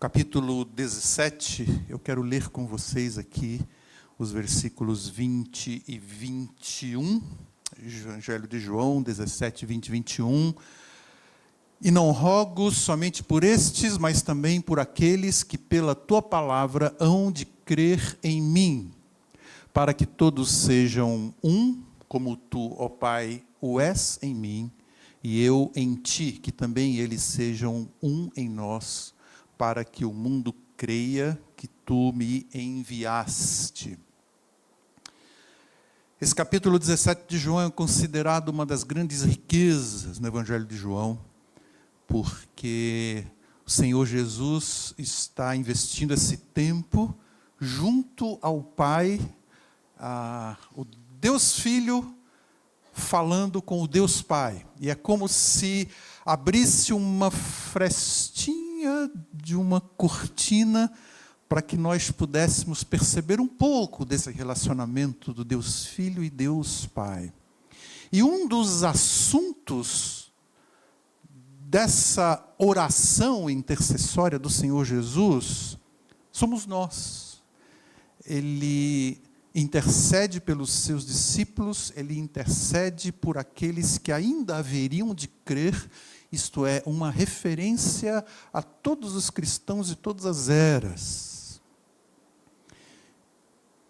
capítulo 17, eu quero ler com vocês aqui os versículos 20 e 21, Evangelho de João 17, 20 e 21. E não rogo somente por estes, mas também por aqueles que pela tua palavra hão de crer em mim, para que todos sejam um, como tu, ó Pai, o és em mim, e eu em ti, que também eles sejam um em nós, para que o mundo creia que tu me enviaste. Esse capítulo 17 de João é considerado uma das grandes riquezas no Evangelho de João, porque o Senhor Jesus está investindo esse tempo junto ao Pai, a, o Deus Filho falando com o Deus Pai. E é como se abrisse uma frestinha de uma cortina para que nós pudéssemos perceber um pouco desse relacionamento do Deus Filho e Deus Pai. E um dos assuntos dessa oração intercessória do Senhor Jesus somos nós. Ele intercede pelos seus discípulos, ele intercede por aqueles que ainda haveriam de crer, isto é, uma referência a todos os cristãos de todas as eras.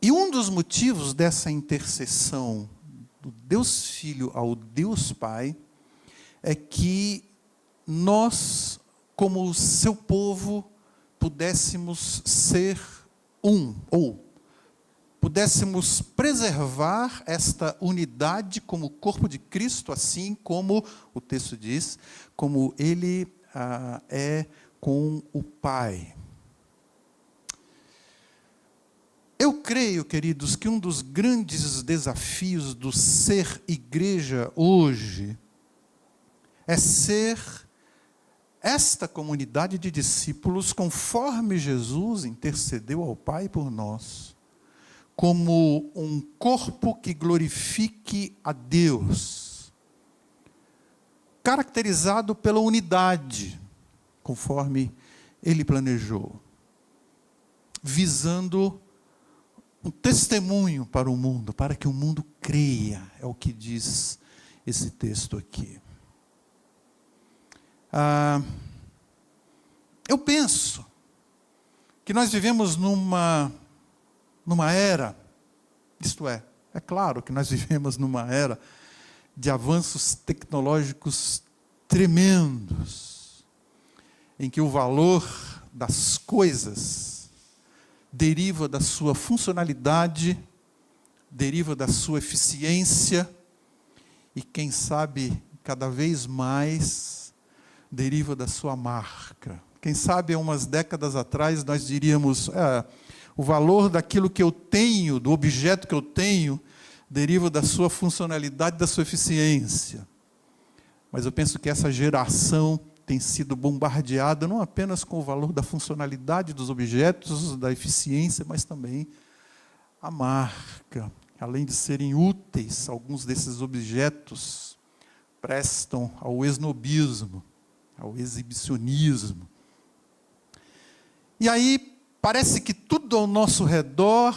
E um dos motivos dessa intercessão do Deus Filho ao Deus Pai é que nós, como o seu povo, pudéssemos ser um, ou pudéssemos preservar esta unidade como corpo de Cristo, assim como o texto diz, como ele ah, é com o Pai. Eu creio, queridos, que um dos grandes desafios do ser igreja hoje é ser esta comunidade de discípulos conforme Jesus intercedeu ao Pai por nós, como um corpo que glorifique a Deus, caracterizado pela unidade, conforme ele planejou, visando um testemunho para o mundo, para que o mundo creia, é o que diz esse texto aqui. Ah, eu penso que nós vivemos numa, numa era, isto é, é claro que nós vivemos numa era de avanços tecnológicos tremendos, em que o valor das coisas deriva da sua funcionalidade, deriva da sua eficiência e, quem sabe, cada vez mais, deriva da sua marca. Quem sabe, há umas décadas atrás, nós diríamos: é, o valor daquilo que eu tenho, do objeto que eu tenho, deriva da sua funcionalidade, da sua eficiência. Mas eu penso que essa geração tem sido bombardeada não apenas com o valor da funcionalidade dos objetos, da eficiência, mas também a marca. Além de serem úteis, alguns desses objetos prestam ao esnobismo, ao exibicionismo. E aí parece que tudo ao nosso redor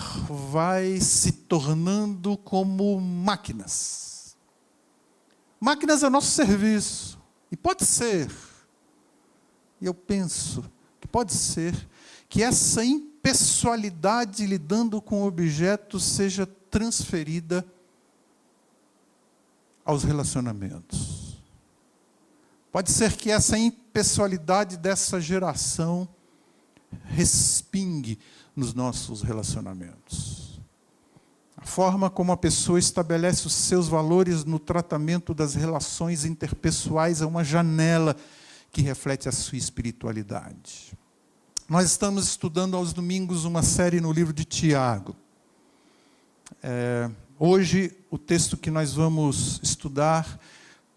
vai se tornando como máquinas. Máquinas é o nosso serviço. E pode ser e eu penso que pode ser que essa impessoalidade lidando com objetos seja transferida aos relacionamentos. Pode ser que essa impessoalidade dessa geração respingue nos nossos relacionamentos. A forma como a pessoa estabelece os seus valores no tratamento das relações interpessoais é uma janela que reflete a sua espiritualidade. Nós estamos estudando aos domingos uma série no livro de Tiago. É, hoje, o texto que nós vamos estudar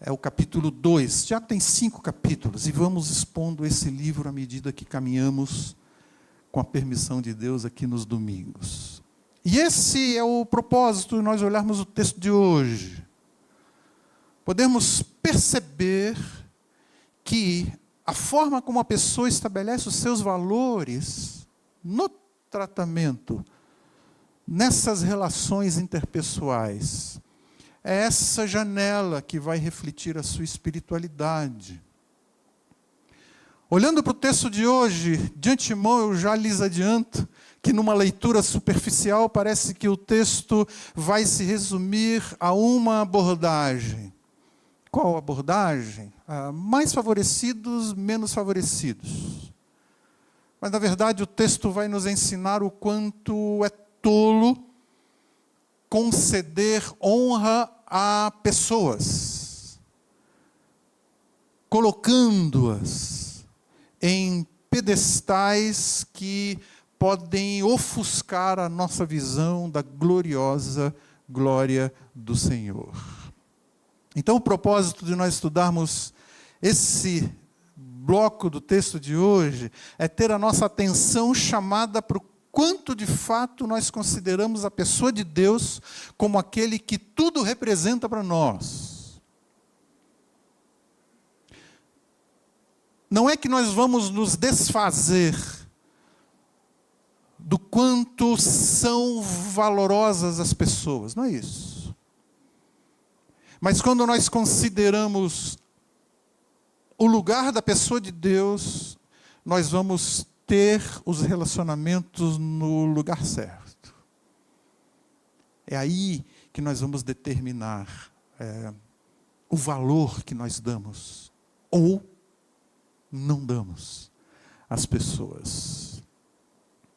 é o capítulo 2. Já tem cinco capítulos e vamos expondo esse livro à medida que caminhamos com a permissão de Deus aqui nos domingos. E esse é o propósito de nós olharmos o texto de hoje. Podemos perceber que a forma como a pessoa estabelece os seus valores no tratamento, nessas relações interpessoais, é essa janela que vai refletir a sua espiritualidade. Olhando para o texto de hoje, de antemão eu já lhes adianto que numa leitura superficial parece que o texto vai se resumir a uma abordagem. Qual abordagem? Ah, mais favorecidos, menos favorecidos. Mas na verdade o texto vai nos ensinar o quanto é tolo conceder honra a pessoas, colocando-as em pedestais que podem ofuscar a nossa visão da gloriosa glória do Senhor. Então, o propósito de nós estudarmos esse bloco do texto de hoje é ter a nossa atenção chamada para o quanto de fato nós consideramos a pessoa de Deus como aquele que tudo representa para nós. Não é que nós vamos nos desfazer do quanto são valorosas as pessoas, não é isso. Mas quando nós consideramos o lugar da pessoa de Deus, nós vamos ter os relacionamentos no lugar certo. É aí que nós vamos determinar é, o valor que nós damos, ou não damos às pessoas.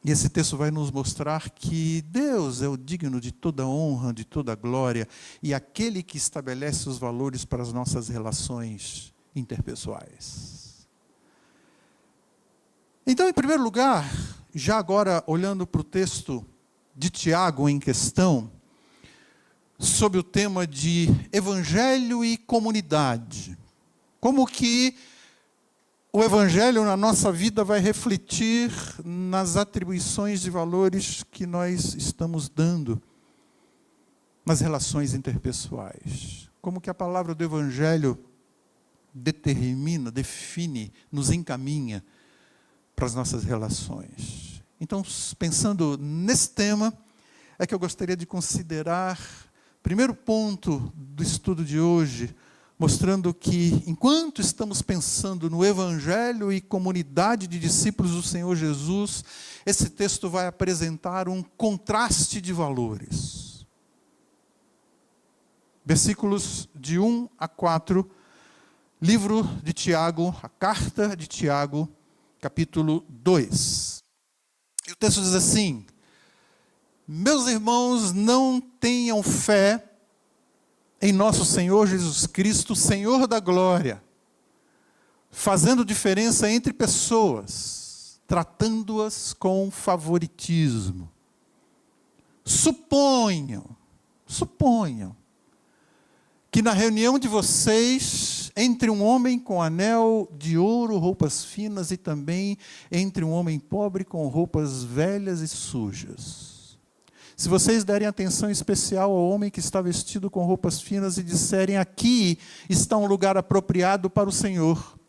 E esse texto vai nos mostrar que Deus é o digno de toda honra, de toda glória, e aquele que estabelece os valores para as nossas relações interpessoais. Então, em primeiro lugar, já agora olhando para o texto de Tiago em questão, sobre o tema de evangelho e comunidade. Como que o Evangelho na nossa vida vai refletir nas atribuições de valores que nós estamos dando nas relações interpessoais. Como que a palavra do Evangelho determina, define, nos encaminha para as nossas relações. Então, pensando nesse tema, é que eu gostaria de considerar, primeiro ponto do estudo de hoje, mostrando que, enquanto estamos pensando no Evangelho e comunidade de discípulos do Senhor Jesus, esse texto vai apresentar um contraste de valores. Versículos de 1 a 4, livro de Tiago, a carta de Tiago, capítulo 2. E o texto diz assim: Meus irmãos, não tenham fé em nosso Senhor Jesus Cristo, Senhor da glória, fazendo diferença entre pessoas, tratando-as com favoritismo. Suponham, suponham, que na reunião de vocês, entre um homem com anel de ouro, roupas finas, e também entre um homem pobre com roupas velhas e sujas, se vocês derem atenção especial ao homem que está vestido com roupas finas e disserem: aqui está um lugar apropriado para o Senhor.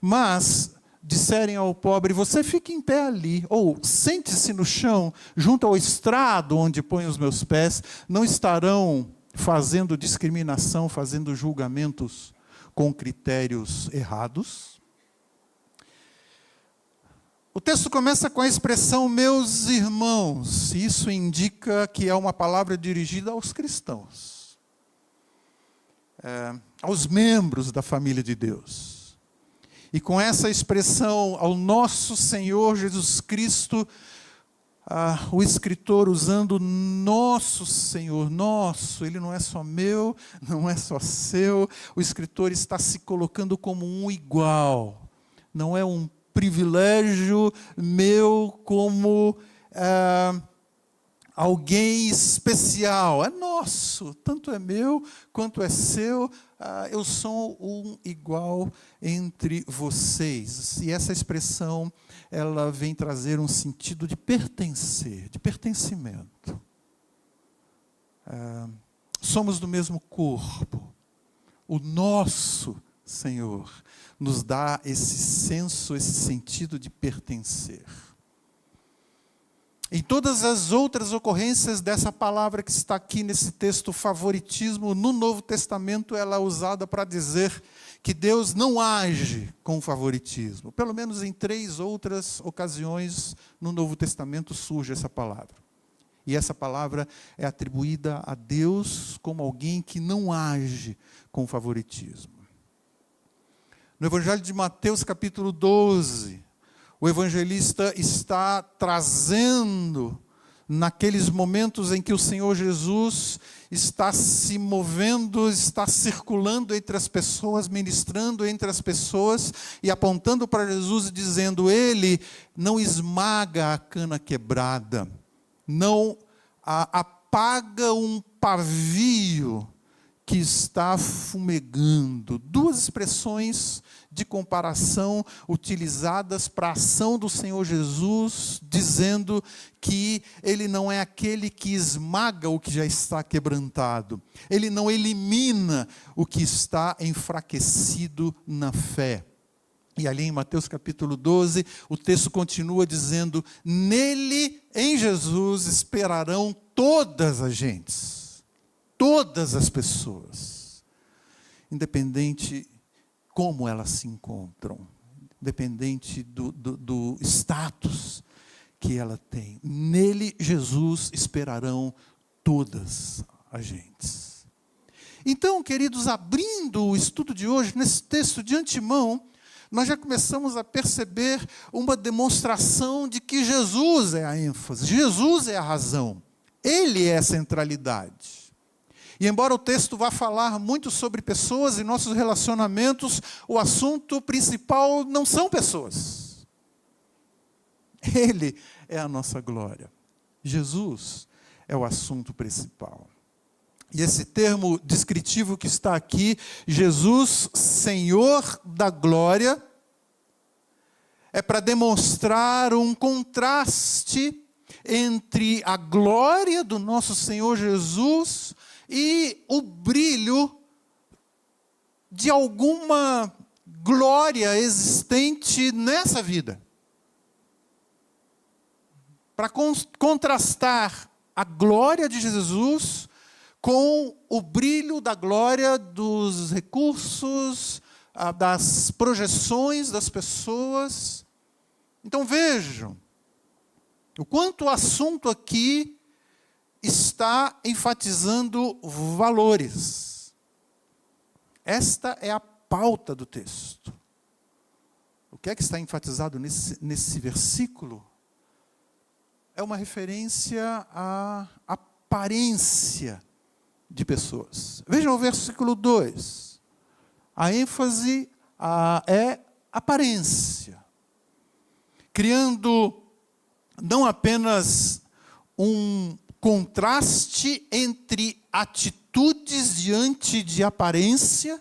Mas disserem ao pobre: você fique em pé ali, ou sente-se no chão, junto ao estrado onde põe os meus pés, não estarão fazendo discriminação, fazendo julgamentos com critérios errados? O texto começa com a expressão meus irmãos. Isso indica que é uma palavra dirigida aos cristãos, é, aos membros da família de Deus. E com essa expressão ao nosso Senhor Jesus Cristo, ah, o escritor usando nosso Senhor, nosso, ele não é só meu, não é só seu, o escritor está se colocando como um igual, não é um privilégio meu como é, alguém especial. É nosso, tanto é meu quanto é seu. Ah, eu sou um igual entre vocês. E essa expressão ela vem trazer um sentido de pertencer, de pertencimento. É, somos do mesmo corpo. O nosso Senhor nos dá esse senso, esse sentido de pertencer. Em todas as outras ocorrências dessa palavra que está aqui nesse texto, favoritismo, no Novo Testamento ela é usada para dizer que Deus não age com favoritismo. Pelo menos em três outras ocasiões no Novo Testamento surge essa palavra. E essa palavra é atribuída a Deus como alguém que não age com favoritismo. No Evangelho de Mateus, capítulo 12, o evangelista está trazendo naqueles momentos em que o Senhor Jesus está se movendo, está circulando entre as pessoas, ministrando entre as pessoas e apontando para Jesus e dizendo: Ele não esmaga a cana quebrada, não apaga um pavio que está fumegando. Duas expressões de comparação utilizadas para a ação do Senhor Jesus, dizendo que ele não é aquele que esmaga o que já está quebrantado, ele não elimina o que está enfraquecido na fé. E ali em Mateus capítulo 12, o texto continua dizendo: Nele, em Jesus, esperarão todas as gentes todas as pessoas, independente como elas se encontram, independente do, do, do status que ela tem. Nele, Jesus, esperarão todas as gentes. Então, queridos, abrindo o estudo de hoje, nesse texto de antemão, nós já começamos a perceber uma demonstração de que Jesus é a ênfase, Jesus é a razão, Ele é a centralidade. E embora o texto vá falar muito sobre pessoas e nossos relacionamentos, o assunto principal não são pessoas. Ele é a nossa glória. Jesus é o assunto principal. E esse termo descritivo que está aqui, Jesus, Senhor da glória, é para demonstrar um contraste entre a glória do nosso Senhor Jesus e o brilho de alguma glória existente nessa vida. Para contrastar a glória de Jesus com o brilho da glória dos recursos, das projeções das pessoas. Então vejam, o quanto o assunto aqui está enfatizando valores. Esta é a pauta do texto. O que é que está enfatizado nesse, nesse versículo? É uma referência à aparência de pessoas. Vejam o versículo 2. A ênfase a, é aparência. Criando não apenas um contraste entre atitudes diante de aparência,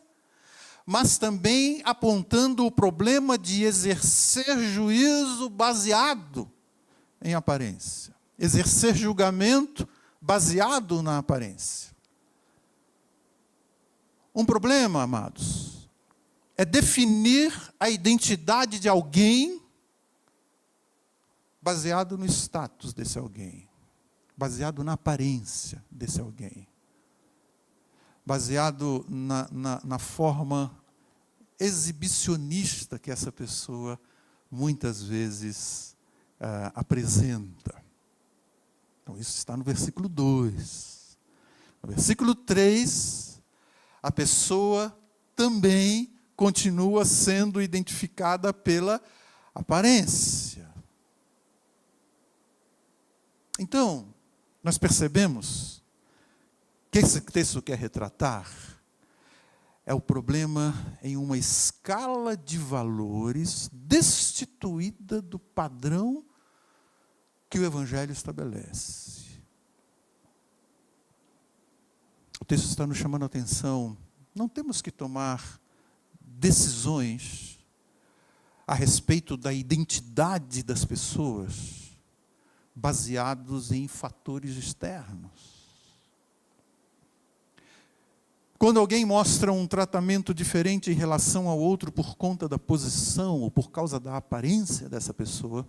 mas também apontando o problema de exercer juízo baseado em aparência, exercer julgamento baseado na aparência. Um problema, amados, é definir a identidade de alguém baseado no status desse alguém baseado na aparência desse alguém, baseado na, na, na forma exibicionista que essa pessoa muitas vezes uh, apresenta. Então, isso está no versículo 2. No versículo 3, a pessoa também continua sendo identificada pela aparência. Então, nós percebemos que esse texto quer retratar é o problema em uma escala de valores destituída do padrão que o Evangelho estabelece. O texto está nos chamando a atenção. Não temos que tomar decisões a respeito da identidade das pessoas baseados em fatores externos. Quando alguém mostra um tratamento diferente em relação ao outro por conta da posição ou por causa da aparência dessa pessoa,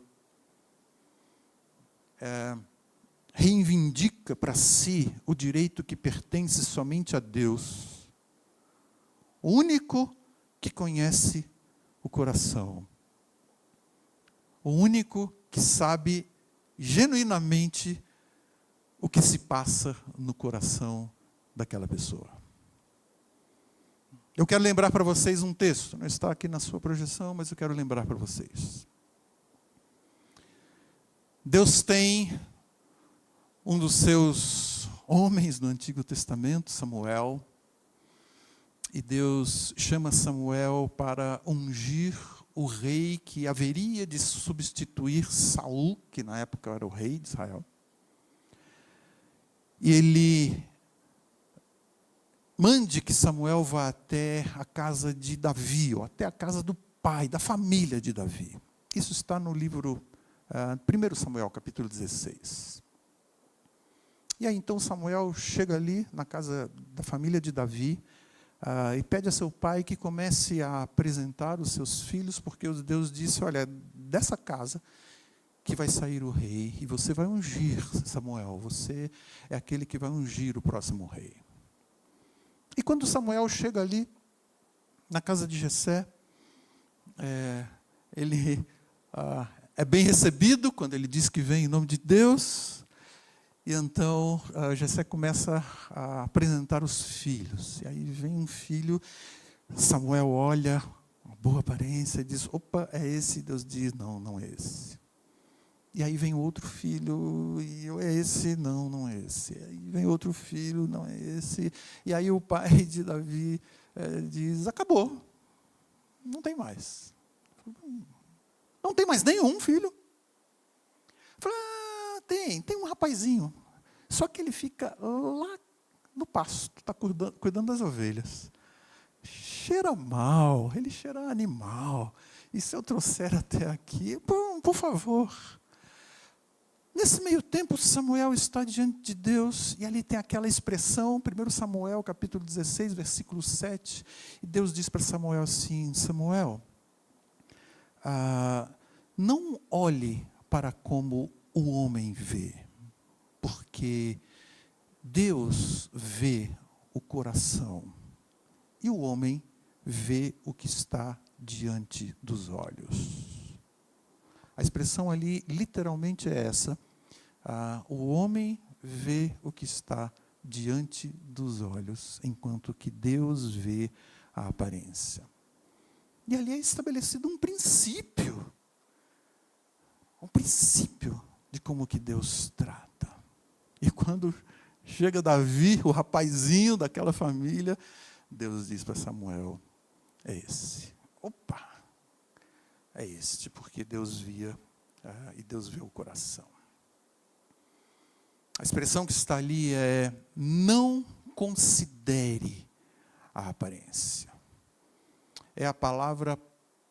é, reivindica para si o direito que pertence somente a Deus, o único que conhece o coração, o único que sabe genuinamente o que se passa no coração daquela pessoa. Eu quero lembrar para vocês um texto, não está aqui na sua projeção, mas eu quero lembrar para vocês. Deus tem um dos seus homens no Antigo Testamento, Samuel, e Deus chama Samuel para ungir o rei que haveria de substituir Saul, que na época era o rei de Israel. E ele mande que Samuel vá até a casa de Davi, ou até a casa do pai, da família de Davi. Isso está no livro Uh, ah, 1 Samuel, capítulo 16. E aí então Samuel chega ali na casa da família de Davi uh, e pede a seu pai que comece a apresentar os seus filhos, porque Deus disse: Olha, dessa casa que vai sair o rei, e você vai ungir Samuel, você é aquele que vai ungir o próximo rei. E quando Samuel chega ali, na casa de Jessé, é, ele ah, é bem recebido quando ele diz que vem em nome de Deus. E então Jessé começa a apresentar os filhos. E aí vem um filho, Samuel olha, uma boa aparência, e diz: opa, é esse. Deus diz: não, não é esse. E aí vem outro filho, e é esse, não, não é esse. E aí vem outro filho, não é esse. E aí o pai de Davi é, diz: acabou, não tem mais. Não tem mais nenhum filho. Falei, ah, tem, tem um rapazinho. Só que ele fica lá no pasto, está cuidando, cuidando das ovelhas. Cheira mal, ele cheira animal. E se eu trouxer até aqui, por, por favor. Nesse meio tempo, Samuel está diante de Deus, e ali tem aquela expressão, 1 Samuel, capítulo 16, versículo 7, e Deus diz para Samuel assim: Samuel, ah, não olhe para como o homem vê, porque Deus vê o coração e o homem vê o que está diante dos olhos. A expressão ali literalmente é essa: ah, o homem vê o que está diante dos olhos, enquanto que Deus vê a aparência. E ali é estabelecido um princípio um princípio de como que Deus trata. E quando chega Davi, o rapazinho daquela família, Deus diz para Samuel: é esse. Opa! É este, porque Deus via ah, e Deus vê o coração. A expressão que está ali é: não considere a aparência. É a palavra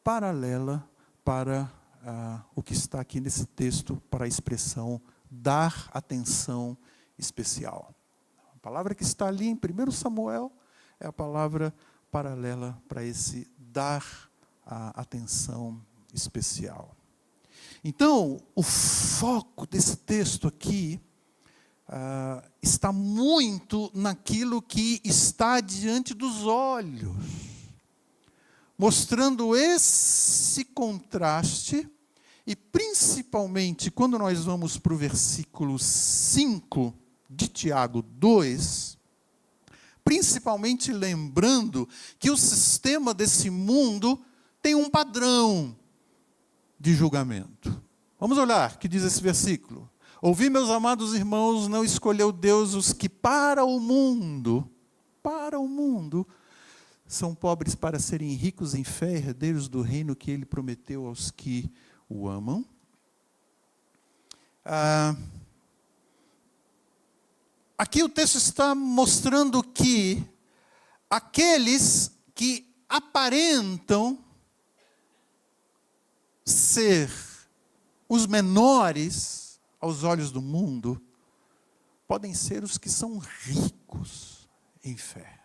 paralela para ah, o que está aqui nesse texto para a expressão dar atenção especial. A palavra que está ali em 1 Samuel é a palavra paralela para esse dar a atenção especial. Então, o foco desse texto aqui ah, está muito naquilo que está diante dos olhos, mostrando esse contraste e principalmente quando nós vamos para o versículo 5 de Tiago 2, principalmente lembrando que o sistema desse mundo tem um padrão de julgamento. Vamos olhar que diz esse versículo. Ouvi, meus amados irmãos, não escolheu Deus os que para o mundo, para o mundo, são pobres para serem ricos em fé, herdeiros do reino que ele prometeu aos que o amam. Ah, aqui o texto está mostrando que aqueles que aparentam ser os menores aos olhos do mundo podem ser os que são ricos em fé.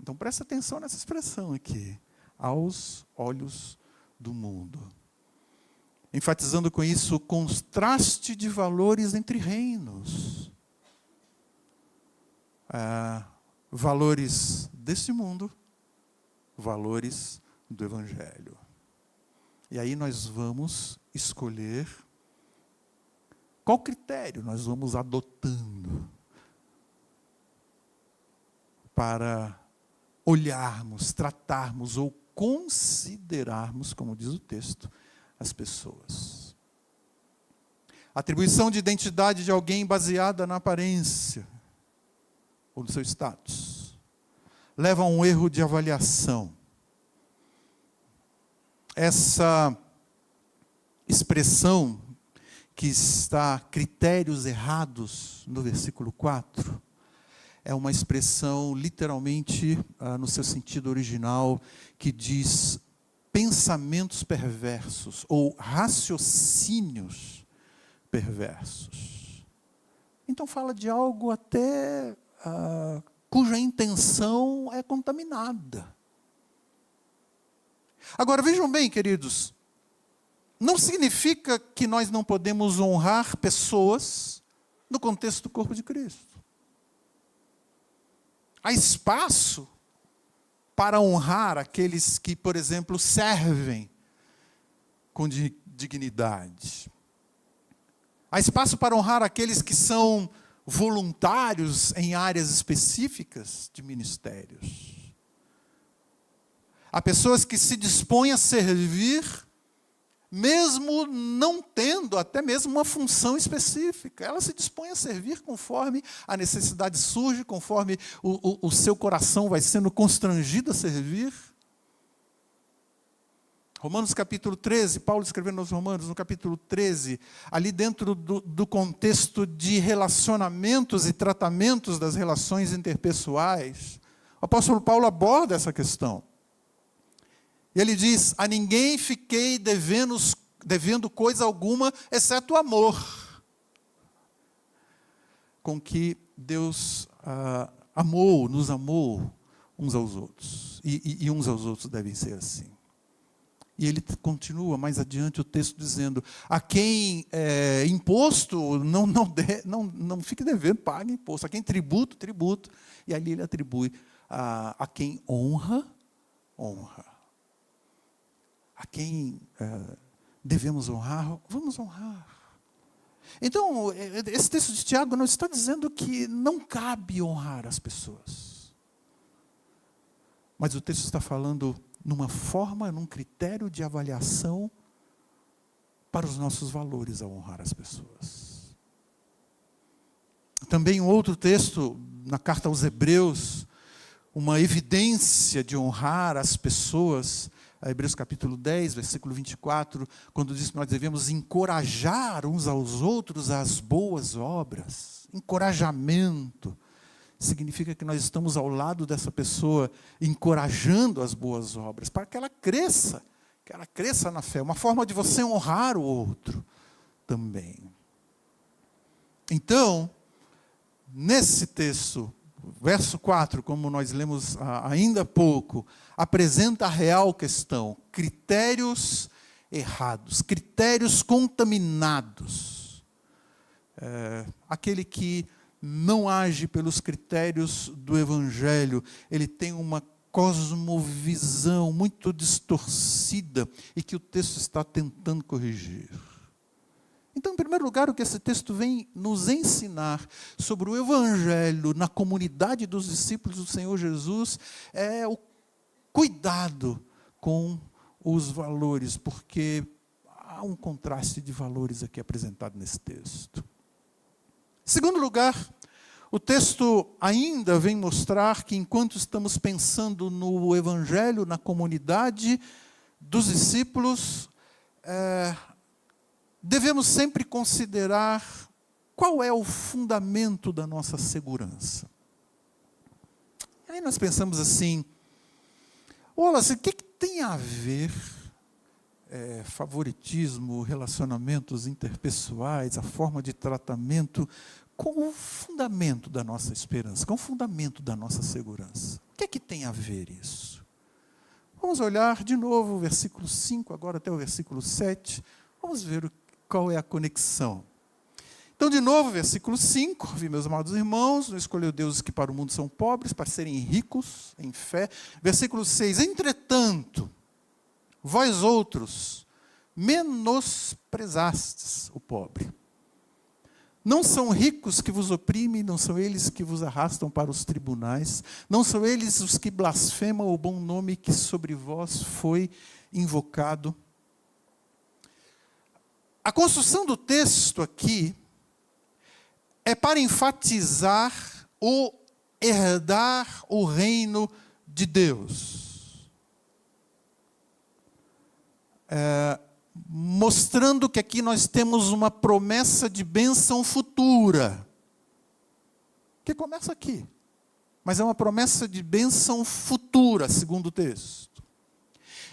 Então presta atenção nessa expressão aqui. Aos olhos do mundo. Enfatizando com isso o contraste de valores entre reinos. Ah, valores desse mundo, valores do Evangelho. E aí nós vamos escolher qual critério nós vamos adotando para olharmos, tratarmos ou considerarmos, como diz o texto, as pessoas. Atribuição de identidade de alguém baseada na aparência ou no seu status leva a um erro de avaliação. Essa expressão que está critérios errados no versículo 4 é uma expressão literalmente ah, no seu sentido original que diz pensamentos perversos ou raciocínios perversos. Então fala de algo até ah, cuja intenção é contaminada. Agora vejam bem, queridos, não significa que nós não podemos honrar pessoas no contexto do corpo de Cristo. Há espaço para honrar aqueles que, por exemplo, servem com dignidade. Há espaço para honrar aqueles que são voluntários em áreas específicas de ministérios. Há pessoas que se dispõem a servir, mesmo não tendo até mesmo uma função específica. Ela se dispõe a servir conforme a necessidade surge, conforme o, o, o seu coração vai sendo constrangido a servir. Romanos capítulo 13, Paulo escrevendo aos Romanos, no capítulo 13, ali dentro do, do, contexto de relacionamentos e tratamentos das relações interpessoais, o apóstolo Paulo aborda essa questão. E ele diz: A ninguém fiquei devendo, devendo coisa alguma, exceto o amor, com que Deus ah, amou, nos amou uns aos outros. E, e, e uns aos outros devem ser assim. E ele continua mais adiante o texto dizendo: a quem é, imposto, não, não, de, não, não fique devendo, pague imposto. A quem tributo, tributo. E ali ele atribui a, a quem honra, honra. A quem é, devemos honrar, vamos honrar. Então, é, esse texto de Tiago não está dizendo que não cabe honrar as pessoas. Mas o texto está falando numa forma, num critério de avaliação para os nossos valores ao honrar as pessoas. Também um outro texto na carta aos Hebreus, uma evidência de honrar as pessoas, Hebreus capítulo 10, versículo 24, quando diz que nós devemos encorajar uns aos outros às boas obras, encorajamento significa que nós estamos ao lado dessa pessoa, encorajando as boas obras, para que ela cresça, que ela cresça na fé. Uma forma de você honrar o outro também. Então, nesse texto, verso 4, como nós lemos ainda há pouco, apresenta a real questão: critérios errados, critérios contaminados. É, aquele que não age pelos critérios do Evangelho, ele tem uma cosmovisão muito distorcida e que o texto está tentando corrigir. Então, em primeiro lugar, o que esse texto vem nos ensinar sobre o Evangelho na comunidade dos discípulos do Senhor Jesus é o cuidado com os valores, porque há um contraste de valores aqui apresentado nesse texto. Segundo lugar, o texto ainda vem mostrar que enquanto estamos pensando no Evangelho, na comunidade dos discípulos, é, devemos sempre considerar qual é o fundamento da nossa segurança. Aí nós pensamos assim, olha, o que, que tem a ver é, favoritismo, relacionamentos interpessoais, a forma de tratamento com o fundamento da nossa esperança, com o fundamento da nossa segurança. O que é que tem a ver isso? Vamos olhar de novo o versículo 5, agora até o versículo 7. Vamos ver qual é a conexão. Então, de novo, versículo 5, vi meus amados irmãos, não escolheu Deus que para o mundo são pobres, para serem ricos em fé. Versículo 6, entretanto, vós outros menosprezastes o pobre. Não são ricos que vos oprimem, não são eles que vos arrastam para os tribunais, não são eles os que blasfemam o bom nome que sobre vós foi invocado. A construção do texto aqui é para enfatizar o herdar o reino de Deus. É, mostrando que aqui nós temos uma promessa de bênção futura, que começa aqui, mas é uma promessa de bênção futura, segundo o texto.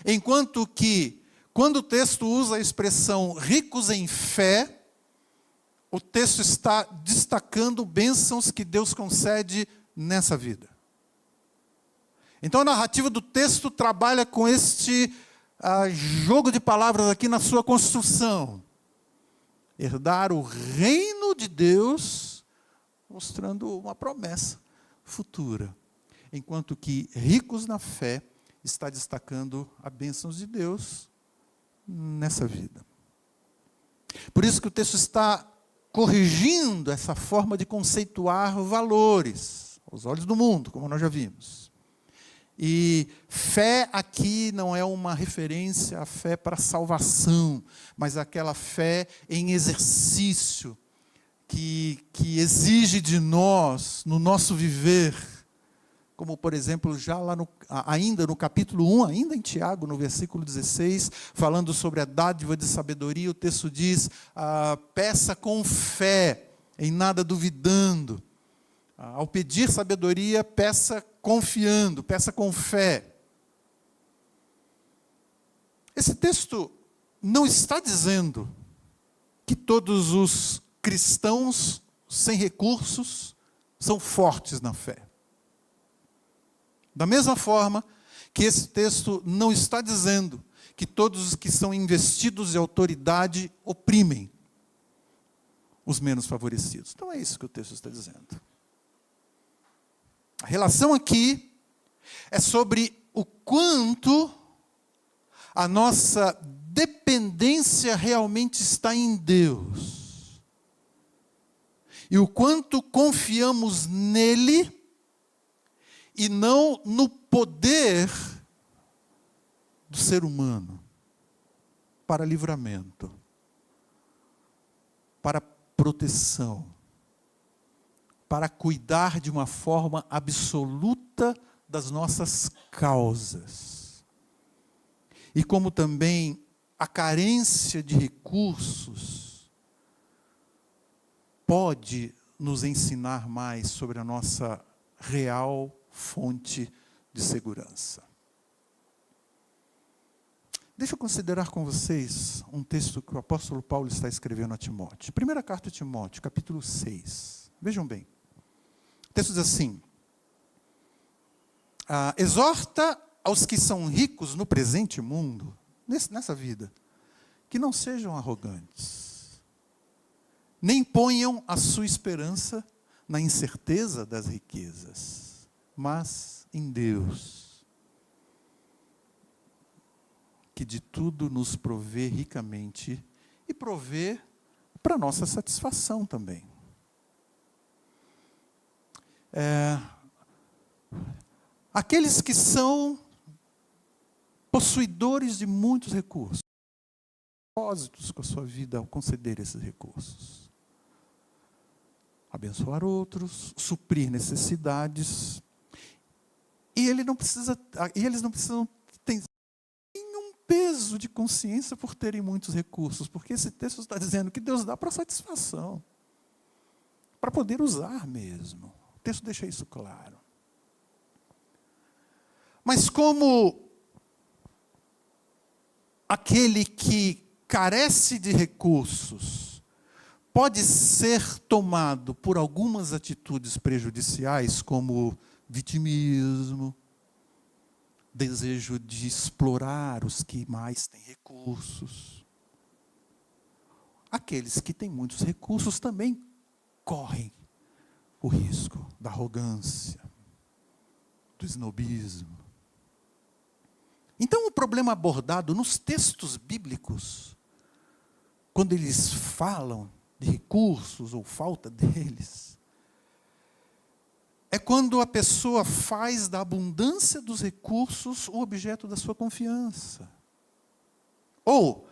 Enquanto que, quando o texto usa a expressão ricos em fé, o texto está destacando bênçãos que Deus concede nessa vida. Então a narrativa do texto trabalha com este uh, jogo de palavras aqui na sua construção. Herdar o reino de Deus, mostrando uma promessa futura. Enquanto que ricos na fé está destacando a bênção de Deus nessa vida. Por isso que o texto está corrigindo essa forma de conceituar valores aos olhos do mundo, como nós já vimos. E fé aqui não é uma referência à fé para salvação, mas aquela fé em exercício que, que exige de nós, no nosso viver, como por exemplo, já lá no, ainda no capítulo 1, ainda em Tiago, no versículo 16, falando sobre a dádiva de sabedoria, o texto diz: ah, peça com fé, em nada duvidando. Ah, ao pedir sabedoria, peça confiando, peça com fé. Esse texto não está dizendo que todos os cristãos sem recursos são fortes na fé. Da mesma forma que esse texto não está dizendo que todos os que são investidos de autoridade oprimem os menos favorecidos. Então é isso que o texto está dizendo. A relação aqui é sobre o quanto a nossa dependência realmente está em Deus. E o quanto confiamos nele e não no poder do ser humano para livramento, para proteção, para cuidar de uma forma absoluta das nossas causas. E como também a carência de recursos pode nos ensinar mais sobre a nossa real fonte de segurança. Deixa eu considerar com vocês um texto que o apóstolo Paulo está escrevendo a Timóteo. Primeira carta a Timóteo, capítulo 6. Vejam bem. O texto diz assim: ah, Exorta aos que são ricos no presente mundo, nessa vida, que não sejam arrogantes, nem ponham a sua esperança na incerteza das riquezas mas em Deus, que de tudo nos provê ricamente e provê para nossa satisfação também. É, aqueles que são possuidores de muitos recursos, propósitos com a sua vida ao conceder esses recursos. Abençoar outros, suprir necessidades, e ele não precisa, e eles não precisam ter nenhum peso de consciência por terem muitos recursos, porque esse texto está dizendo que Deus dá para satisfação, para poder usar mesmo. O texto deixa isso claro. Mas como aquele que carece de recursos pode ser tomado por algumas atitudes prejudiciais, como vitimismo, desejo de explorar os que mais têm recursos. Aqueles que têm muitos recursos também correm o risco da arrogância, do snobismo. Então, o problema abordado nos textos bíblicos, quando eles falam de recursos ou falta deles, é quando a pessoa faz da abundância dos recursos o objeto da sua confiança. Ou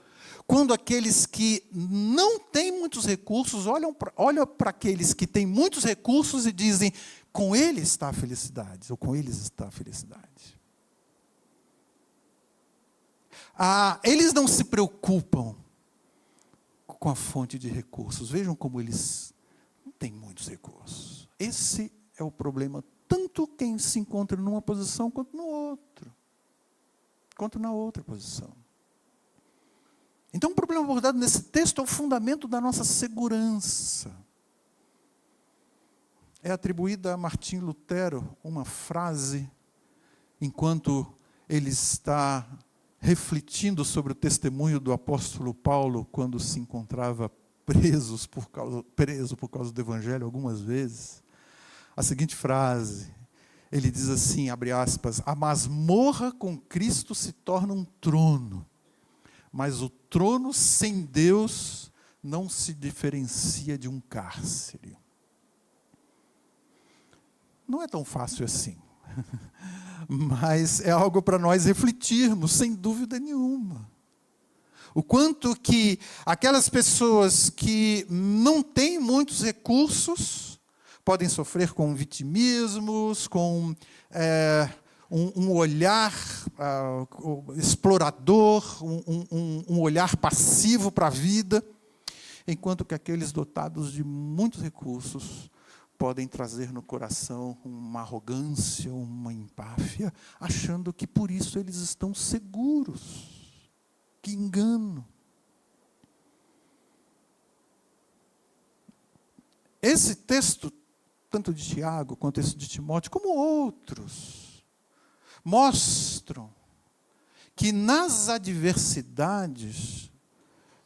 quando aqueles que não têm muitos recursos olham para olham aqueles que têm muitos recursos e dizem: com ele está a felicidade, ou com eles está a felicidade. Ah, eles não se preocupam com a fonte de recursos. Vejam como eles têm muitos recursos. Esse é o problema, tanto quem se encontra numa posição quanto no outro, quanto na outra posição. Então, o problema abordado nesse texto é o fundamento da nossa segurança. É atribuída a Martim Lutero uma frase, enquanto ele está refletindo sobre o testemunho do apóstolo Paulo quando se encontrava por causa, preso por causa do evangelho algumas vezes a seguinte frase. Ele diz assim, abre aspas, a masmorra com Cristo se torna um trono, mas o trono sem Deus não se diferencia de um cárcere. Não é tão fácil assim, mas é algo para nós refletirmos, sem dúvida nenhuma. O quanto que aquelas pessoas que não têm muitos recursos, podem sofrer com vitimismos, com é, um, um, olhar uh, explorador, um, um, um olhar passivo para a vida, enquanto que aqueles dotados de muitos recursos podem trazer no coração uma arrogância, uma empáfia, achando que por isso eles estão seguros. Que engano. Esse texto tanto de Tiago quanto esse de Timóteo, como outros, mostram que nas adversidades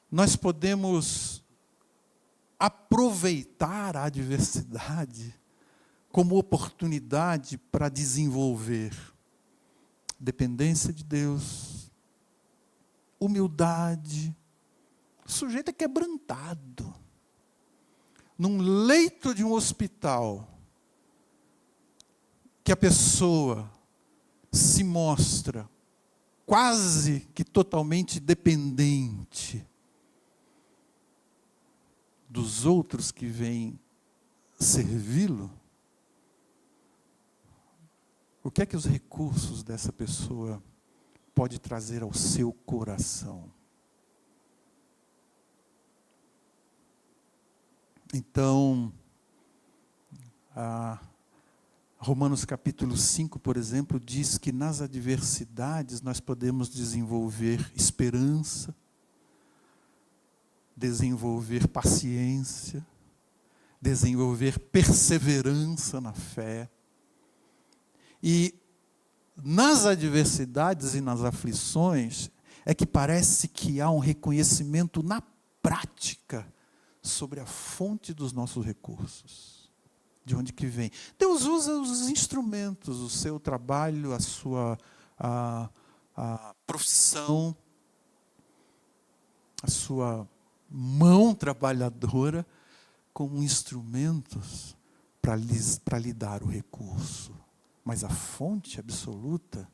nós podemos aproveitar a adversidade como oportunidade para desenvolver dependência de Deus, humildade, o sujeito é quebrantado num leito de um hospital, que a pessoa se mostra quase que totalmente dependente dos outros que vêm servi-lo, o que é que os recursos dessa pessoa pode trazer ao seu coração? Então, Romanos capítulo 5, por exemplo, diz que nas adversidades nós podemos desenvolver esperança, desenvolver paciência, desenvolver perseverança na fé. E nas adversidades e nas aflições é que parece que há um reconhecimento na prática sobre a fonte dos nossos recursos. De onde que vem? Deus usa os instrumentos, o seu trabalho, a sua a, a profissão, a sua mão trabalhadora como instrumentos para lhe dar o recurso. Mas a fonte absoluta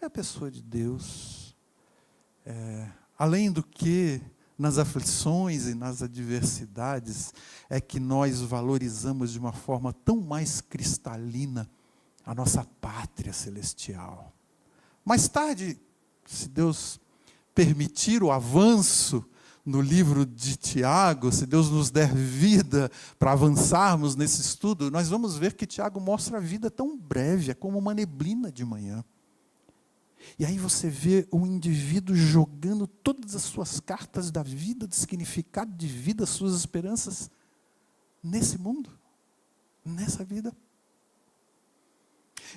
é a pessoa de Deus. É, além do que nas aflições e nas adversidades é que nós valorizamos de uma forma tão mais cristalina a nossa pátria celestial. Mais tarde, se Deus permitir o avanço no livro de Tiago, se Deus nos der vida para avançarmos nesse estudo, nós vamos ver que Tiago mostra a vida tão breve, é como uma neblina de manhã. E aí você vê um indivíduo jogando todas as suas cartas da vida, de significado de vida, suas esperanças nesse mundo, nessa vida.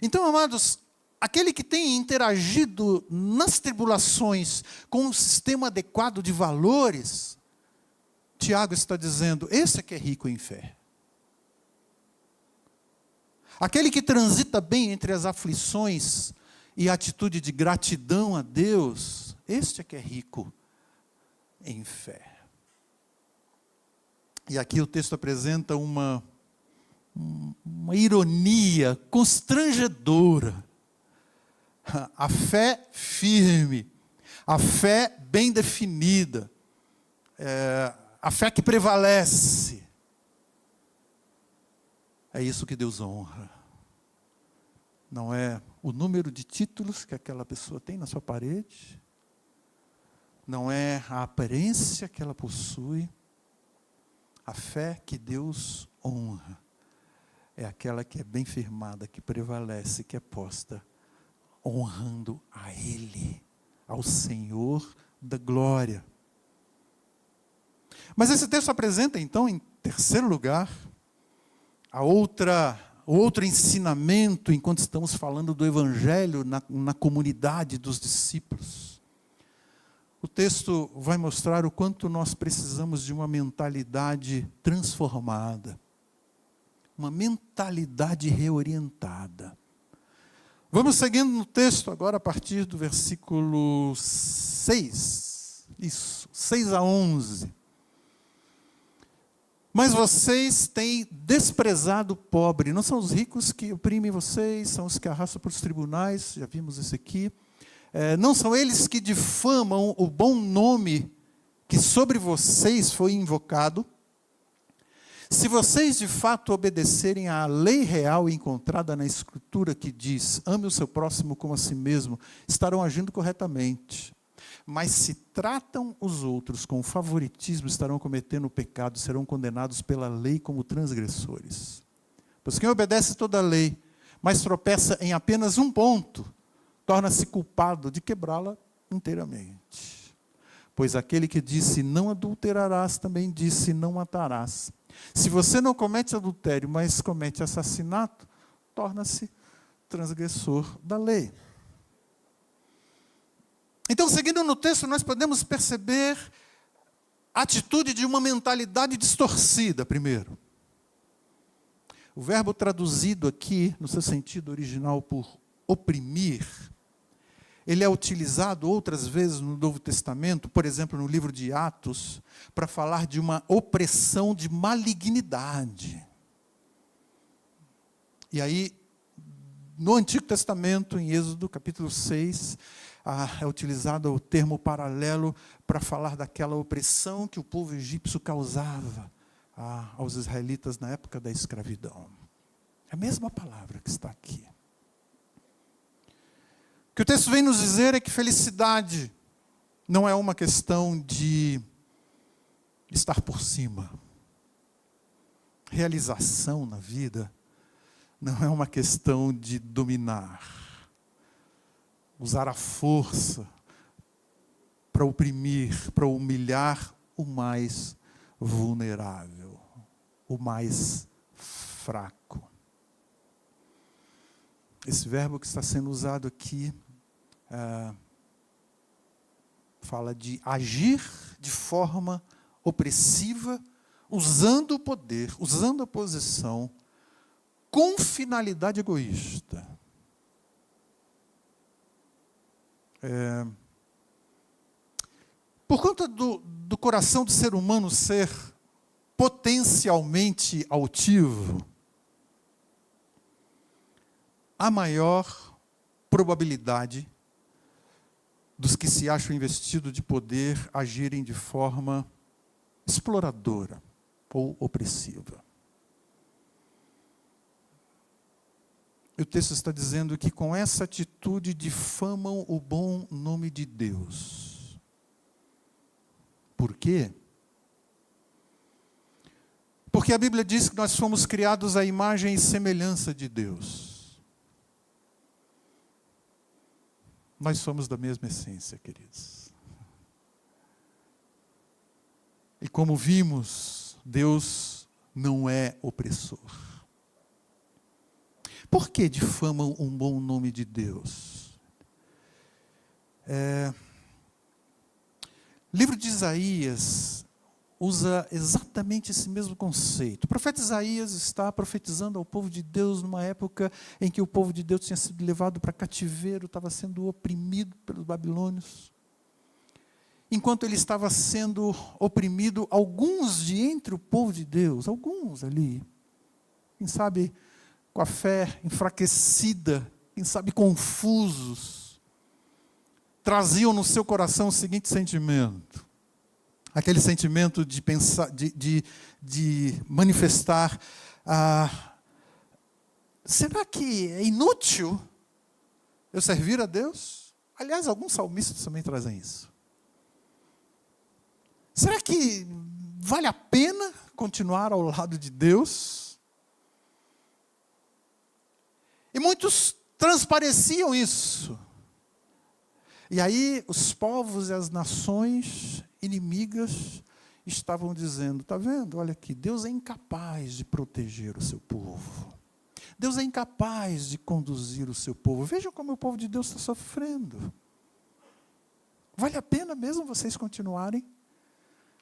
Então, amados, aquele que tem interagido nas tribulações com um sistema adequado de valores, Tiago está dizendo, esse é que é rico em fé. Aquele que transita bem entre as aflições e atitude de gratidão a Deus, este é que é rico em fé. E aqui o texto apresenta uma, uma ironia constrangedora. A fé firme, a fé bem definida, é, a fé que prevalece. É isso que Deus honra. Não é o número de títulos que aquela pessoa tem na sua parede, não é a aparência que ela possui. A fé que Deus honra é aquela que é bem firmada, que prevalece, que é posta honrando a Ele, ao Senhor da glória. Mas esse texto apresenta, então, em terceiro lugar, a outra outro ensinamento enquanto estamos falando do Evangelho na, na comunidade dos discípulos. O texto vai mostrar o quanto nós precisamos de uma mentalidade transformada, uma mentalidade reorientada. Vamos seguindo no texto agora a partir do versículo 6. Isso, 6 a 11. Mas vocês têm desprezado o pobre. Não são os ricos que oprimem vocês, são os que arrastam para os tribunais, já vimos isso aqui. É, não são eles que difamam o bom nome que sobre vocês foi invocado. Se vocês de fato obedecerem à lei real encontrada na Escritura que diz: ame o seu próximo como a si mesmo, estarão agindo corretamente. Mas se tratam os outros com favoritismo, estarão cometendo pecado, serão condenados pela lei como transgressores. Pois quem obedece toda a lei, mas tropeça em apenas um ponto, torna-se culpado de quebrá-la inteiramente. Pois aquele que disse não adulterarás, também disse não matarás. Se você não comete adultério, mas comete assassinato, torna-se transgressor da lei. Então, seguindo no texto, nós podemos perceber a atitude de uma mentalidade distorcida, primeiro. O verbo traduzido aqui, no seu sentido original, por oprimir, ele é utilizado outras vezes no Novo Testamento, por exemplo, no livro de Atos, para falar de uma opressão de malignidade. E aí, no Antigo Testamento, em Êxodo capítulo 6, ah, é utilizado o termo paralelo para falar daquela opressão que o povo egípcio causava ah, aos israelitas na época da escravidão. É a mesma palavra que está aqui. O que o texto vem nos dizer é que felicidade não é uma questão de estar por cima. Realização na vida não é uma questão de dominar usar a força para oprimir, para humilhar o mais vulnerável, o mais fraco. Esse verbo que está sendo usado aqui é, fala de agir de forma opressiva, usando o poder, usando a posição, com finalidade egoísta. É, por conta do, do coração do ser humano ser potencialmente altivo, a maior probabilidade dos que se acham investidos de poder agirem de forma exploradora ou opressiva. O texto está dizendo que com essa atitude difamam o bom nome de Deus. Por quê? Porque a Bíblia diz que nós fomos criados à imagem e semelhança de Deus. Nós somos da mesma essência, queridos. E como vimos, Deus não é opressor. Por que difamam um bom nome de Deus? É, livro de Isaías usa exatamente esse mesmo conceito. O profeta Isaías está profetizando ao povo de Deus numa época em que o povo de Deus tinha sido levado para cativeiro, estava sendo oprimido pelos babilônios. Enquanto ele estava sendo oprimido, alguns de entre o povo de Deus, alguns ali, quem sabe com a fé enfraquecida, quem sabe confusos, traziam no seu coração o seguinte sentimento: aquele sentimento de pensar, de, de, de manifestar, ah, será que é inútil eu servir a Deus? Aliás, alguns salmistas também trazem isso. Será que vale a pena continuar ao lado de Deus? E muitos transpareciam isso. E aí os povos e as nações inimigas estavam dizendo: está vendo? Olha aqui, Deus é incapaz de proteger o seu povo. Deus é incapaz de conduzir o seu povo. Vejam como o povo de Deus está sofrendo. Vale a pena mesmo vocês continuarem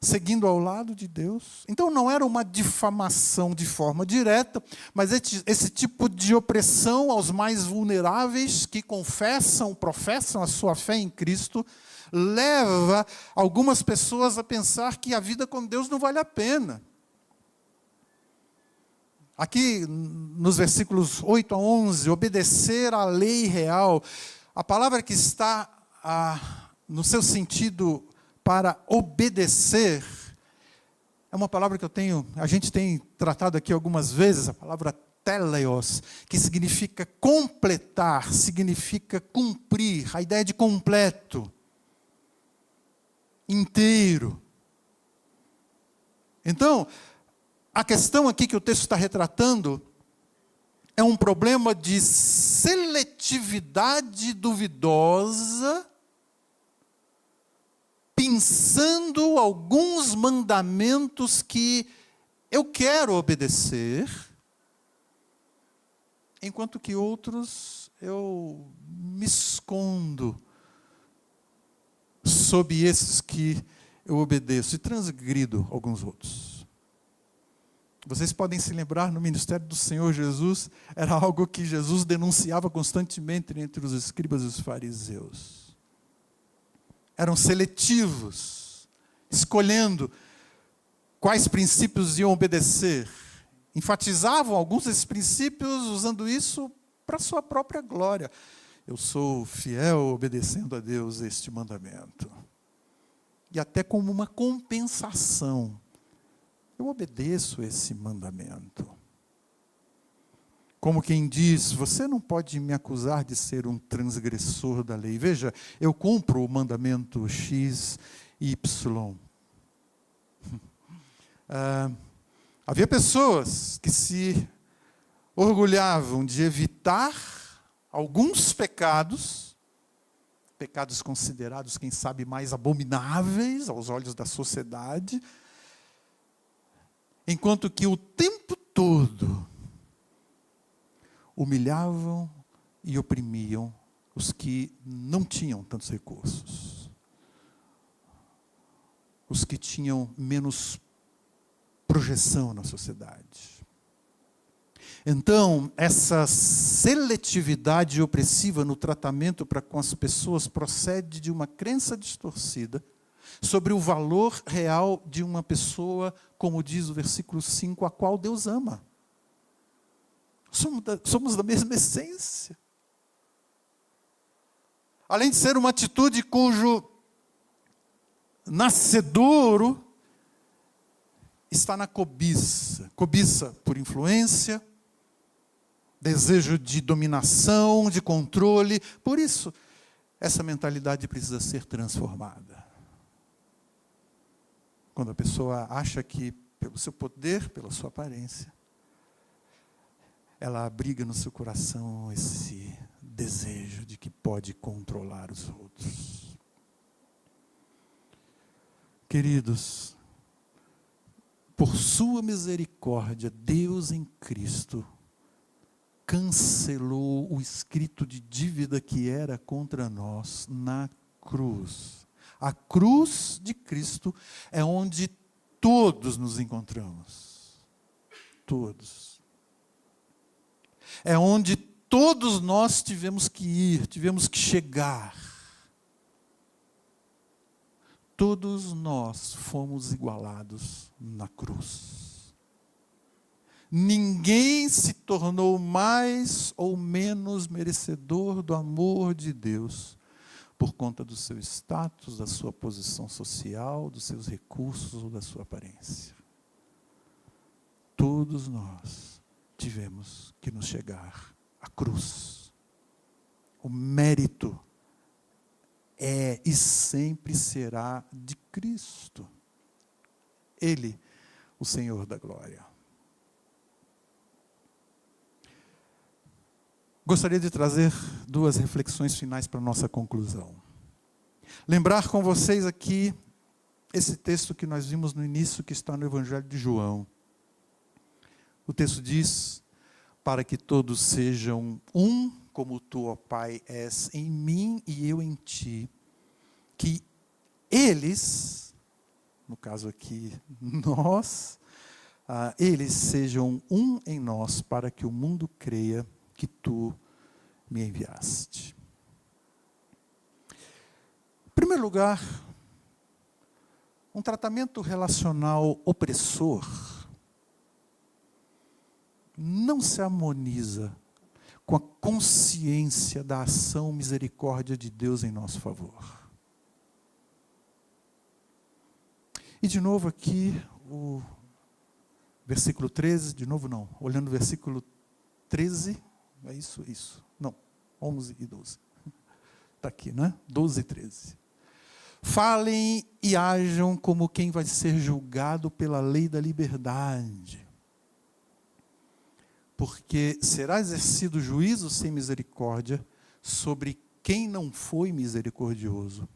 seguindo ao lado de Deus? Então não era uma difamação de forma direta, mas esse, tipo de opressão aos mais vulneráveis que confessam, professam a sua fé em Cristo, leva algumas pessoas a pensar que a vida com Deus não vale a pena. Aqui nos versículos 8 a 11, obedecer à lei real, a palavra que está ah, no seu sentido para obedecer, é uma palavra que eu tenho, a gente tem tratado aqui algumas vezes, a palavra teleos, que significa completar, significa cumprir, a ideia de completo inteiro. Então, a questão aqui que o texto está retratando é um problema de seletividade duvidosa, pensando alguns mandamentos que eu quero obedecer, enquanto que outros eu me escondo sob esses que eu obedeço e transgrido alguns outros. Vocês podem se lembrar, no ministério do Senhor Jesus, era algo que Jesus denunciava constantemente entre os escribas e os fariseus. Eram seletivos, escolhendo quais princípios iam obedecer. Enfatizavam alguns desses princípios, usando isso para sua própria glória eu sou fiel obedecendo a Deus este mandamento. E até como uma compensação, eu obedeço esse mandamento. Como quem diz, você não pode me acusar de ser um transgressor da lei. Veja, eu cumpro o mandamento X, Y. Ah, havia pessoas que se orgulhavam de evitar alguns pecados, pecados considerados, quem sabe, mais abomináveis aos olhos da sociedade, enquanto que o tempo todo humilhavam e oprimiam os que não tinham tantos recursos, os que tinham menos projeção na sociedade. Então, essa seletividade opressiva no tratamento para com as pessoas procede de uma crença distorcida sobre o valor real de uma pessoa, como diz o versículo 5, a qual Deus ama. Somos da, somos da mesma essência. Além de ser uma atitude cujo nascedouro está na cobiça cobiça por influência, desejo de dominação, de controle. Por isso, essa mentalidade precisa ser transformada. Quando a pessoa acha que, pelo seu poder, pela sua aparência, ela abriga no seu coração esse desejo de que pode controlar os outros. Queridos, por Sua misericórdia, Deus em Cristo cancelou o escrito de dívida que era contra nós na cruz. A cruz de Cristo é onde todos nos encontramos. Todos. É onde todos nós tivemos que ir, tivemos que chegar. Todos nós fomos igualados na cruz. Ninguém se tornou mais ou menos merecedor do amor de Deus por conta do seu status, da sua posição social, dos seus recursos ou da sua aparência. Todos nós tivemos que nos chegar à cruz. O mérito é e sempre será de Cristo. Ele, o Senhor da glória. Gostaria de trazer duas reflexões finais para nossa conclusão. Lembrar com vocês aqui esse texto que nós vimos no início, que está no Evangelho de João. O texto diz: Para que todos sejam um, como tu, ó Pai, és em mim e eu em ti. Que eles, no caso aqui, nós, ah, eles sejam um em nós, para que o mundo creia que tu me enviaste. Em primeiro lugar, um tratamento relacional opressor não se harmoniza com a consciência da ação misericórdia de Deus em nosso favor. E de novo aqui o versículo 13, de novo não, olhando o versículo 13, é isso, isso. Não, 11 e 12. Está aqui, né? 12 e 13. Falem e ajam como quem vai ser julgado pela lei da liberdade. Porque será exercido juízo sem misericórdia sobre quem não foi misericordioso.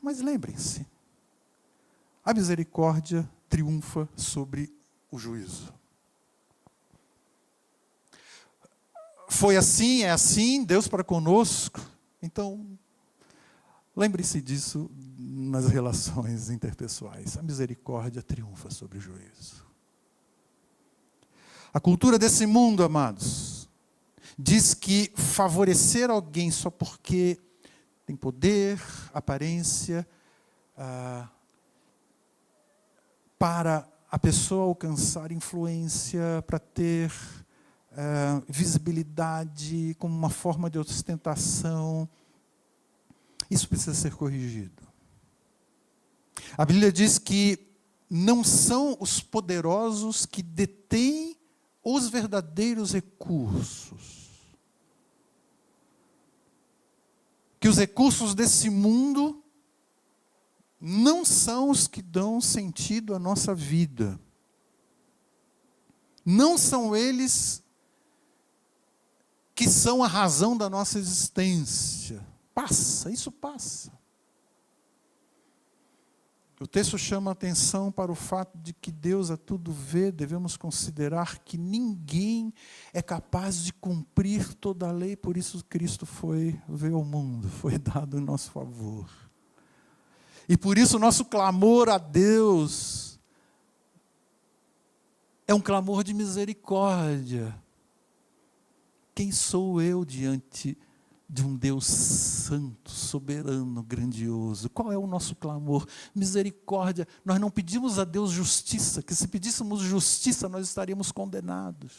Mas lembrem-se, a misericórdia triunfa sobre o juízo. foi assim, é assim, Deus para conosco. Então, lembre-se disso nas relações interpessoais. A misericórdia triunfa sobre o juízo. A cultura desse mundo, amados, diz que favorecer alguém só porque tem poder, aparência, ah, para a pessoa alcançar influência, para ter uh, visibilidade, como uma forma de ostentação. Isso precisa ser corrigido. A Bíblia diz que não são os poderosos que detêm os verdadeiros recursos. Que os recursos desse mundo não são os que dão sentido à nossa vida. Não são eles que são a razão da nossa existência. Passa, isso passa. O texto chama a atenção para o fato de que Deus a tudo vê, devemos considerar que ninguém é capaz de cumprir toda a lei, por isso Cristo foi ver o mundo, foi dado em nosso favor. E por isso nosso clamor a Deus é um clamor de misericórdia. Quem sou eu diante de um Deus santo, soberano, grandioso? Qual é o nosso clamor? Misericórdia. Nós não pedimos a Deus justiça, que se pedíssemos justiça nós estaríamos condenados.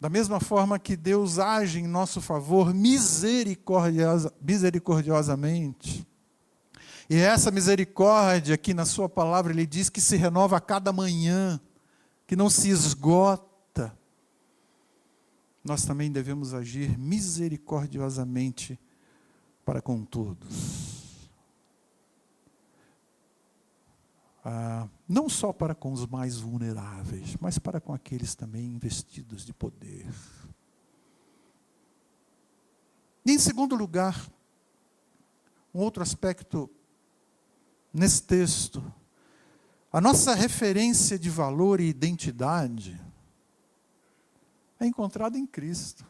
Da mesma forma que Deus age em nosso favor misericordiosa, misericordiosamente, e essa misericórdia, aqui na Sua palavra, Ele diz que se renova a cada manhã que não se esgota, nós também devemos agir misericordiosamente para com todos. ah, não só para com os mais vulneráveis, mas para com aqueles também investidos de poder. E em segundo lugar, um outro aspecto nesse texto, a nossa referência de valor e identidade é encontrada em Cristo.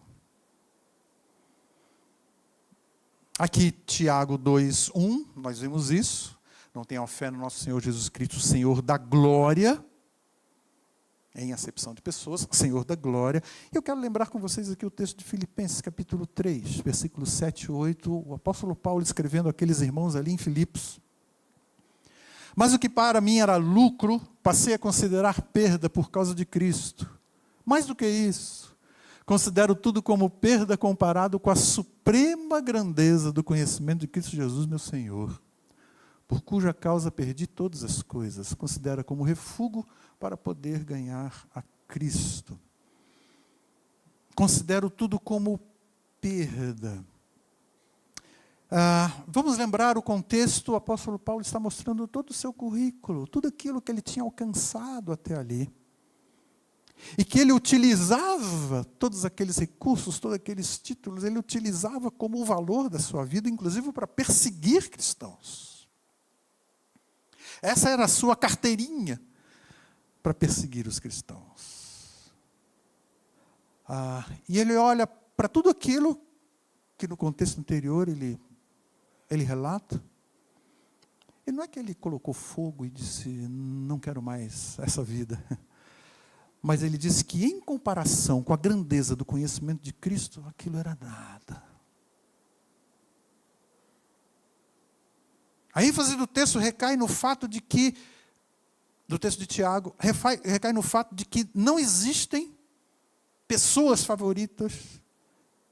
Aqui, Tiago 2, 1, nós vemos isso. Não tenham fé no nosso Senhor Jesus Cristo, Senhor da glória, em acepção de pessoas, Senhor da glória. E eu quero lembrar com vocês aqui o texto de Filipenses, capítulo 3, versículos 7 e 8, o apóstolo Paulo escrevendo aqueles irmãos ali em Filipos. Mas o que para mim era lucro, passei a considerar perda por causa de Cristo. Mais do que isso, considero tudo como perda comparado com a suprema grandeza do conhecimento de Cristo Jesus, meu Senhor por cuja causa perdi todas as coisas, considera como refúgio para poder ganhar a Cristo. Considero tudo como perda. Ah, vamos lembrar o contexto, o apóstolo Paulo está mostrando todo o seu currículo, tudo aquilo que ele tinha alcançado até ali. E que ele utilizava todos aqueles recursos, todos aqueles títulos, ele utilizava como o valor da sua vida, inclusive para perseguir cristãos. Essa era a sua carteirinha para perseguir os cristãos. Ah, e ele olha para tudo aquilo que no contexto anterior ele, ele relata. E não é que ele colocou fogo e disse, não quero mais essa vida. Mas ele disse que, em comparação com a grandeza do conhecimento de Cristo, aquilo era nada. A ênfase do texto recai no fato de que, do texto de Tiago, recai no fato de que não existem pessoas favoritas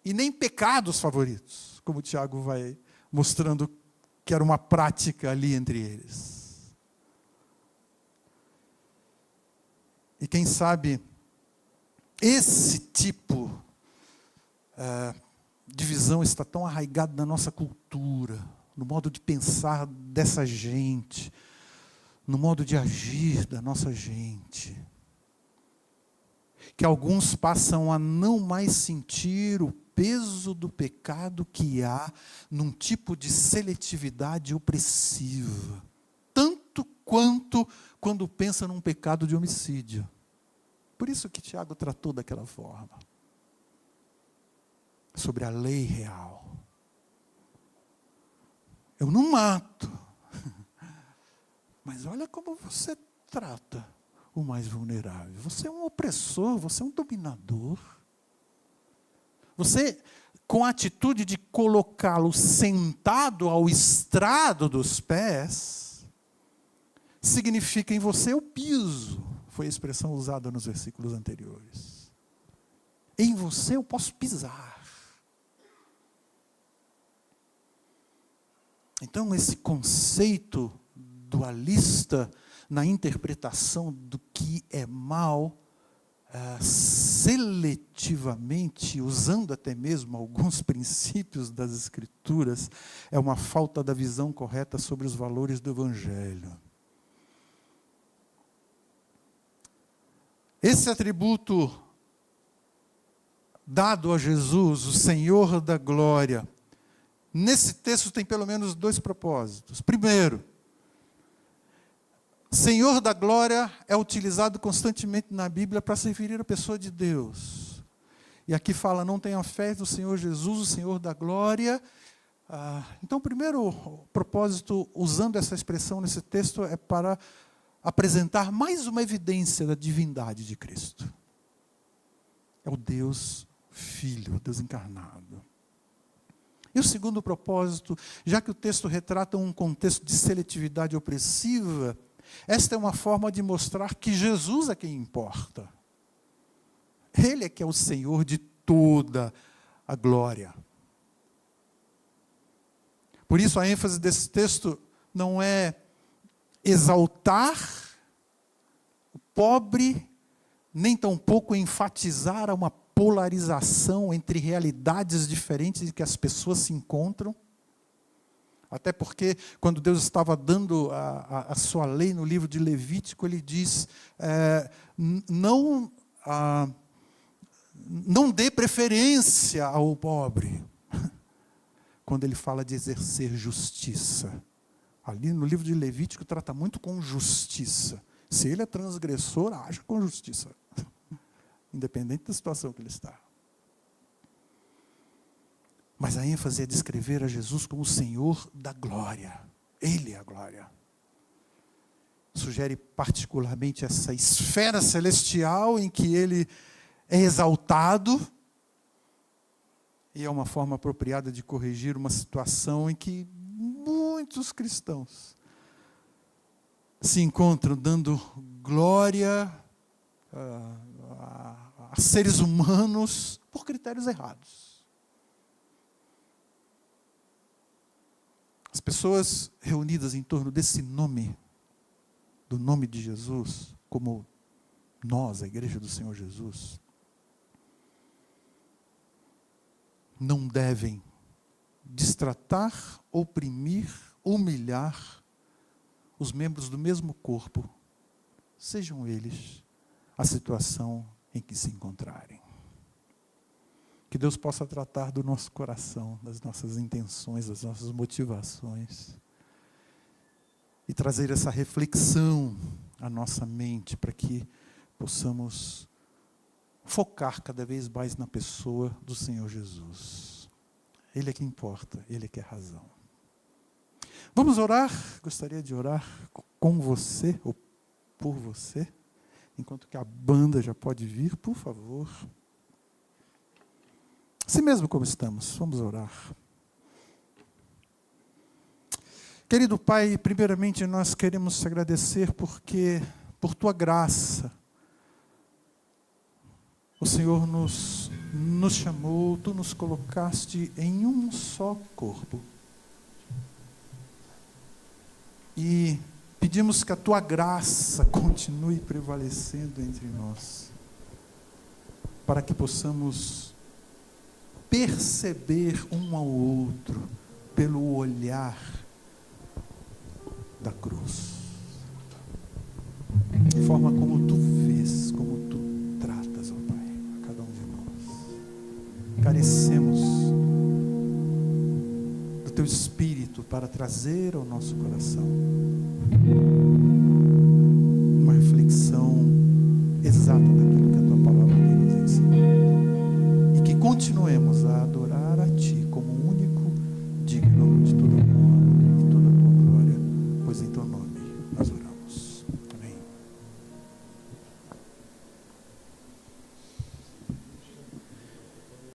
e nem pecados favoritos, como Tiago vai mostrando que era uma prática ali entre eles. E quem sabe esse tipo uh, de visão está tão arraigado na nossa cultura no modo de pensar dessa gente, no modo de agir da nossa gente. Que alguns passam a não mais sentir o peso do pecado que há num tipo de seletividade opressiva, quanto quando pensa num pecado de homicídio. Por isso que Tiago tratou daquela forma. Sobre a lei real. Eu não mato. Mas olha como você trata o mais vulnerável. Você é um opressor, você é um dominador. Você, com a atitude de colocá-lo sentado ao estrado dos pés, significa em você o piso. Foi a expressão usada nos versículos anteriores. Em você eu posso pisar. Então, esse conceito dualista na interpretação do que é mal, uh, seletivamente, usando até mesmo alguns princípios das Escrituras, é uma falta da visão correta sobre os valores do Evangelho. Esse atributo dado a Jesus, o Senhor da glória, Nesse texto tem pelo menos dois propósitos. Primeiro, Senhor da glória é utilizado constantemente na Bíblia para se referir à pessoa de Deus. E aqui fala: não tenha fé do Senhor Jesus, o Senhor da glória. Ah, então, o primeiro propósito, usando essa expressão nesse texto, é para apresentar mais uma evidência da divindade de Cristo. É o Deus Filho, Deus encarnado. E o segundo propósito, já que o texto retrata um contexto de seletividade opressiva, esta é uma forma de mostrar que Jesus é quem importa. Ele é que é o Senhor de toda a glória. Por isso a ênfase desse texto não é exaltar o pobre, nem tampouco enfatizar uma polarização entre realidades diferentes em que as pessoas se encontram, Até porque, quando Deus estava dando a, a, a sua lei no livro de Levítico, ele diz: é, não, a, não dê preferência ao pobre. Quando ele fala de exercer justiça. Ali no livro de Levítico trata muito com justiça. Se ele é transgressor, haja com justiça. Independente da situação que ele está. Mas a ênfase é descrever a Jesus como o Senhor da glória. Ele é a glória. Sugere particularmente essa esfera celestial em que ele é exaltado. E é uma forma apropriada de corrigir uma situação em que muitos cristãos se encontram dando glória a, a, a seres humanos por critérios errados. As pessoas reunidas em torno desse nome, do nome de Jesus, como nós, a igreja do Senhor Jesus, não devem destratar, oprimir, humilhar os membros do mesmo corpo, sejam eles a situação em que se encontrarem. Que Deus possa tratar do nosso coração, das nossas intenções, das nossas motivações. E trazer essa reflexão à nossa mente para que possamos focar cada vez mais na pessoa do Senhor Jesus. Ele é que importa, ele é que é razão. Vamos orar? Gostaria de orar com você ou por você, enquanto que a banda já pode vir, por favor. Assim mesmo como estamos, vamos orar. Querido Pai, primeiramente nós queremos te agradecer porque, por tua graça, o Senhor nos, nos chamou, tu nos colocaste em um só corpo. E pedimos que a tua graça continue prevalecendo entre nós, para que possamos perceber um ao outro pelo olhar da cruz. A forma como tu vês, como tu tratas, ó Pai, a cada um de nós. Carecemos do teu espírito para trazer ao nosso coração uma reflexão exata daquilo que a tua palavra nos ensina. E que continuemos a adorar.